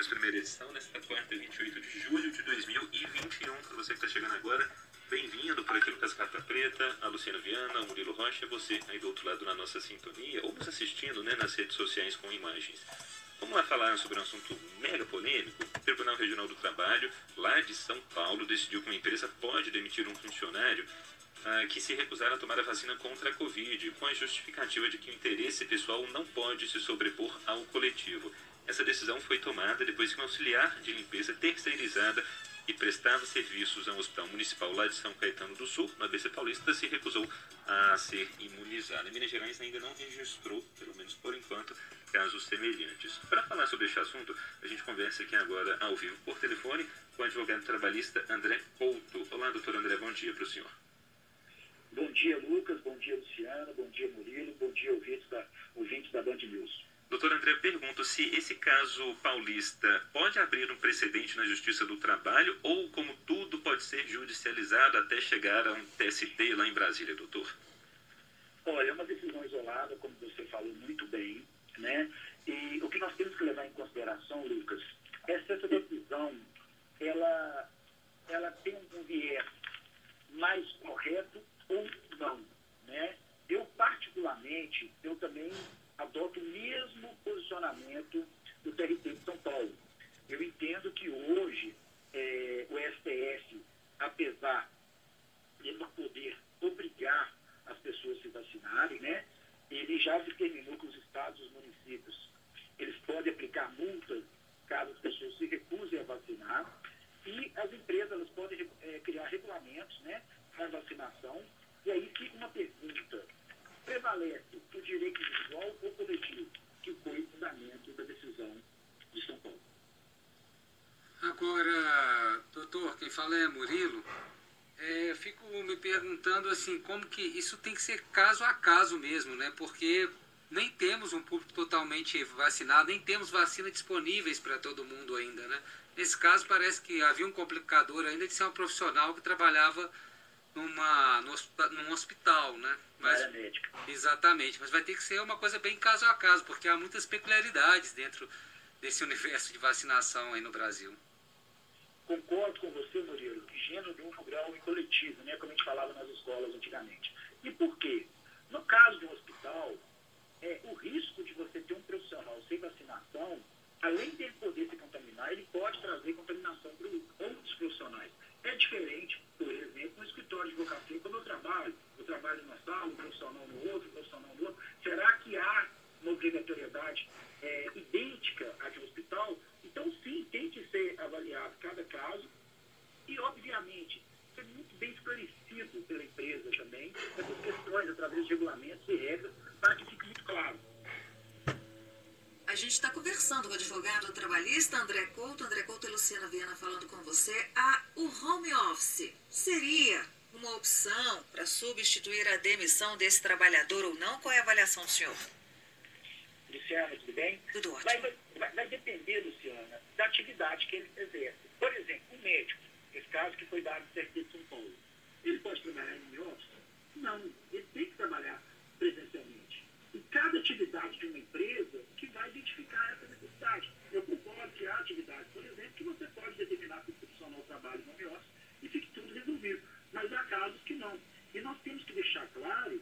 Minas, primeira edição, nesta quarta, 28 de julho de 2021. Para você que está chegando agora, bem-vindo por aqui, Lucas Carta Preta, a Luciana Viana, o Murilo Rocha, você aí do outro lado na nossa sintonia, ou nos assistindo né, nas redes sociais com imagens. Vamos lá falar sobre um assunto mega polêmico. O Tribunal Regional do Trabalho, lá de São Paulo, decidiu que uma empresa pode demitir um funcionário ah, que se recusaram a tomar a vacina contra a Covid, com a justificativa de que o interesse pessoal não pode se sobrepor ao coletivo. Essa decisão foi tomada depois que um auxiliar de limpeza terceirizada que prestava serviços a um hospital municipal lá de São Caetano do Sul, na ABC Paulista, se recusou a ser imunizada. Minas Gerais ainda não registrou, pelo menos por enquanto, casos semelhantes. Para falar sobre este assunto, a gente conversa aqui agora ao vivo por telefone com o advogado trabalhista André Couto. Olá, doutor André, bom dia para o senhor. Bom dia, Lucas. Bom dia, Luciana. Bom dia, Murilo. Bom dia, ouvintes da, ouvintes da Band News. Doutor André, pergunto se esse caso paulista pode abrir um precedente na Justiça do Trabalho ou, como tudo, pode ser judicializado até chegar a um TST lá em Brasília, doutor? Olha, é uma decisão isolada, como você falou muito bem, né? E o que nós temos que levar em consideração, Lucas, é se essa decisão, ela, ela tem um viés mais correto ou não, né? Eu, particularmente, eu também adoto o mesmo posicionamento do TRT de São Paulo. Eu entendo que hoje é, o STF, apesar de não poder obrigar as pessoas a se vacinarem, né, ele já determinou que os estados e os municípios eles podem aplicar multas caso as pessoas se recusem a vacinar e as empresas podem é, criar regulamentos né, para vacinação e aí fica uma pergunta. Prevalece o direito individual ou coletivo, que foi o fundamento da decisão de São Paulo. Agora, doutor, quem fala é Murilo. É, eu fico me perguntando assim, como que isso tem que ser caso a caso mesmo, né? Porque nem temos um público totalmente vacinado, nem temos vacina disponíveis para todo mundo ainda, né? Nesse caso, parece que havia um complicador ainda de ser um profissional que trabalhava numa, no, num hospital, né? Mas. Exatamente, mas vai ter que ser uma coisa bem caso a caso, porque há muitas peculiaridades dentro desse universo de vacinação aí no Brasil. Concordo com você, Murilo, que gênero de um grau e coletivo, né, como a gente falava nas escolas antigamente. E por quê? No caso um hospital, é, o risco de você ter um profissional sem vacinação, além de ele poder se contaminar, ele pode trazer contaminação para outros profissionais. É diferente, por exemplo, no escritório de advocacia, como eu trabalho, eu trabalho numa sala, um profissional no outro, um profissional no outro, será que há uma obrigatoriedade é, idêntica à de hospital? Então, sim, tem que ser avaliado cada caso e, obviamente, ser muito bem esclarecido pela empresa também, essas questões através de regulamentos e regras, para que fique muito claro. A gente está conversando com o advogado trabalhista André Couto, André Couto e Luciana Viana falando com você. Ah, o home office seria uma opção para substituir a demissão desse trabalhador ou não? Qual é a avaliação do senhor? Luciana, tudo bem? Tudo ótimo. Vai, vai, vai depender, Luciana, da atividade que ele exerce. Por exemplo, um médico, esse caso que foi dado no CRT de São Paulo, ele pode trabalhar em office? Não, ele tem que trabalhar presencialmente. E cada atividade de uma empresa que vai identificar essa necessidade. Eu concordo que há atividades, por exemplo, que você pode determinar que o profissional trabalhe no office e fique tudo resolvido. Mas há casos que não. E nós temos que deixar claro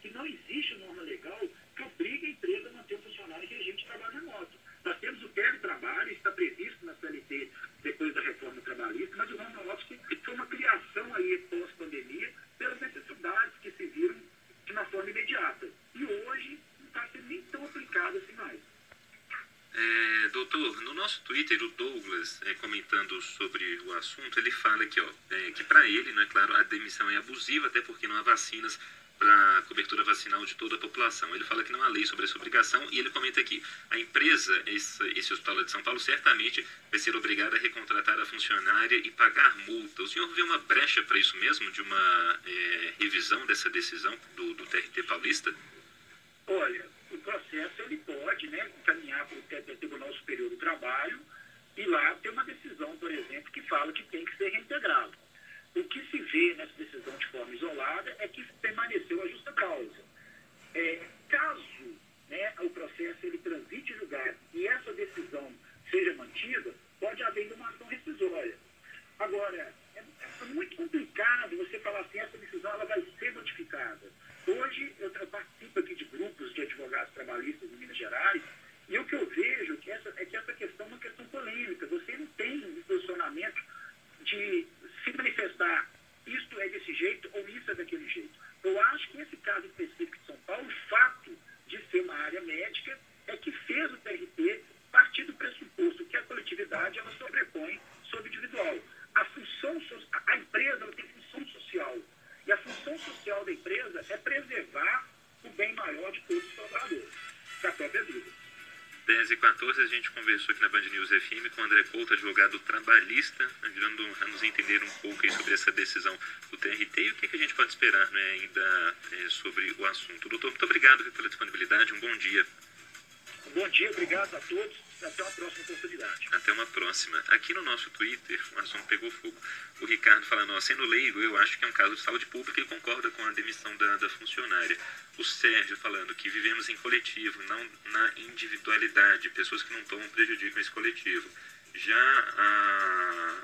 que não existe norma legal que obrigue a empresa a manter um funcionário em regime de trabalho remoto. Nós temos o teletrabalho, está previsto na CLT depois da reforma trabalhista, mas o home office foi uma criação aí pós-pandemia pelas necessidades que se viram de uma forma imediata. E hoje não está sendo nem tão aplicado assim mais. É, doutor, no nosso Twitter, o Douglas, é, comentando sobre o assunto, ele fala aqui, ó, é, que para ele, né, claro, a demissão é abusiva, até porque não há vacinas para cobertura vacinal de toda a população. Ele fala que não há lei sobre essa obrigação e ele comenta aqui: a empresa, esse, esse hospital de São Paulo, certamente vai ser obrigada a recontratar a funcionária e pagar multa. O senhor vê uma brecha para isso mesmo, de uma é, revisão dessa decisão do, do TRT paulista? Olha, o processo ele pode né, encaminhar para o Tribunal Superior do Trabalho e lá ter uma decisão, por exemplo, que fala que tem que ser reintegrado. O que se vê nessa decisão de forma isolada é que permaneceu a justa causa. É, caso né, o processo ele transite julgado e essa decisão seja mantida, pode haver uma ação rescisória. Agora, é, é muito complicado você falar assim, essa decisão ela vai ser modificada. Hoje, eu participo aqui de grupos de advogados trabalhistas em Minas Gerais, e o que eu vejo é que essa, é que essa questão é uma questão polêmica. Você não tem um posicionamento de empresa é preservar o bem maior de todos os trabalhadores, da própria 10 e 14 a gente conversou aqui na Band News FM com o André Couto, advogado trabalhista, ajudando a nos entender um pouco sobre essa decisão do TRT e o que, a gente pode esperar né, ainda é, sobre o assunto. Doutor, muito obrigado pela disponibilidade, um bom dia. Bom dia, obrigado a todos até uma próxima oportunidade. Até uma próxima. Aqui no nosso Twitter, o assunto pegou fogo. O Ricardo falando, ó, sendo leigo, eu acho que é um caso de saúde pública e concorda com a demissão da, da funcionária. O Sérgio falando que vivemos em coletivo, não na individualidade. Pessoas que não tomam prejuízo nesse coletivo. Já a,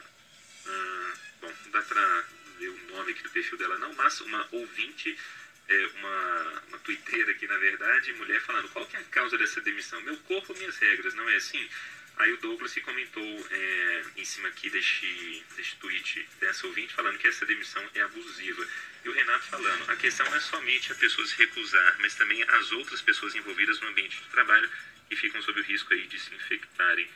a. Bom, não dá pra ver o nome aqui do perfil dela, não, mas uma ouvinte é, uma, uma twitteira aqui, na verdade, mulher falando, qual que é a causa dessa demissão? Meu corpo, minhas regras, não é assim? Aí o Douglas se comentou é, em cima aqui deste, deste tweet dessa ouvinte falando que essa demissão é abusiva. E o Renato falando, a questão não é somente a pessoa se recusar, mas também as outras pessoas envolvidas no ambiente de trabalho que ficam sob o risco aí de se infectarem.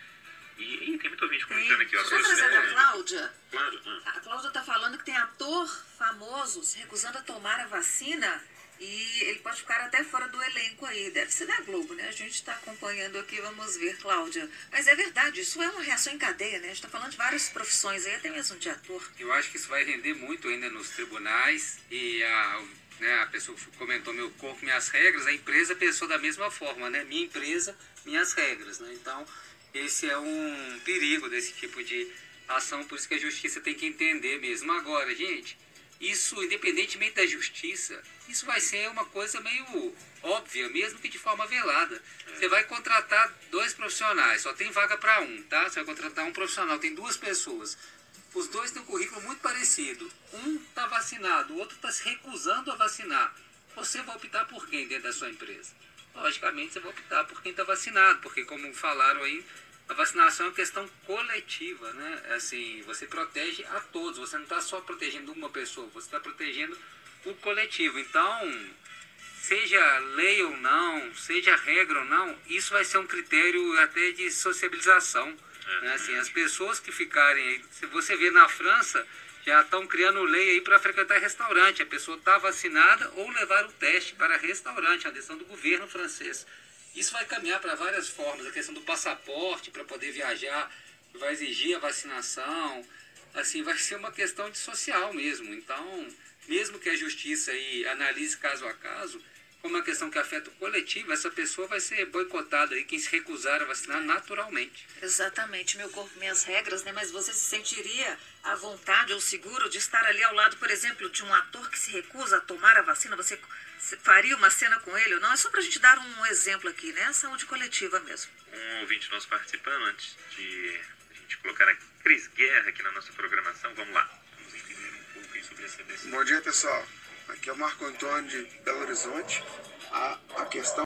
E, e tem muito ouvinte comentando aqui, ó. Deixa eu trazer a Cláudia. Claro. Ah. A Cláudia está falando que tem ator famoso se recusando a tomar a vacina e ele pode ficar até fora do elenco aí. Deve ser da Globo, né? A gente está acompanhando aqui, vamos ver, Cláudia. Mas é verdade, isso é uma reação em cadeia, né? A gente está falando de várias profissões aí, até mesmo de ator. Eu acho que isso vai render muito ainda nos tribunais e a, né, a pessoa comentou meu corpo, minhas regras, a empresa pensou da mesma forma, né? Minha empresa, minhas regras, né? Então, esse é um perigo desse tipo de ação, por isso que a justiça tem que entender mesmo. Agora, gente, isso, independentemente da justiça, isso vai ser uma coisa meio óbvia, mesmo que de forma velada. Você vai contratar dois profissionais, só tem vaga para um, tá? Você vai contratar um profissional, tem duas pessoas. Os dois têm um currículo muito parecido. Um está vacinado, o outro está se recusando a vacinar. Você vai optar por quem dentro da sua empresa? Logicamente, você vai optar por quem está vacinado, porque, como falaram aí, a vacinação é uma questão coletiva, né? Assim, você protege a todos, você não está só protegendo uma pessoa, você está protegendo o coletivo. Então, seja lei ou não, seja regra ou não, isso vai ser um critério até de sociabilização. Né? Assim, as pessoas que ficarem se você vê na França, já estão criando lei aí para frequentar restaurante. A pessoa está vacinada ou levar o teste para restaurante, a decisão do governo francês. Isso vai caminhar para várias formas, a questão do passaporte para poder viajar, vai exigir a vacinação, assim, vai ser uma questão de social mesmo. Então, mesmo que a justiça aí analise caso a caso, como uma questão que afeta o coletivo, essa pessoa vai ser boicotada aí, quem se recusar a vacinar naturalmente. Exatamente, meu corpo, minhas regras, né? Mas você se sentiria à vontade ou seguro de estar ali ao lado, por exemplo, de um ator que se recusa a tomar a vacina? Você faria uma cena com ele ou não? É só para a gente dar um exemplo aqui, né? Saúde coletiva mesmo. Um ouvinte nosso participando, antes de a gente colocar a Cris Guerra aqui na nossa programação, vamos lá. Vamos entender um pouco sobre essa decisão. Bom dia, pessoal. Aqui é o Marco Antônio de Belo Horizonte. A, a questão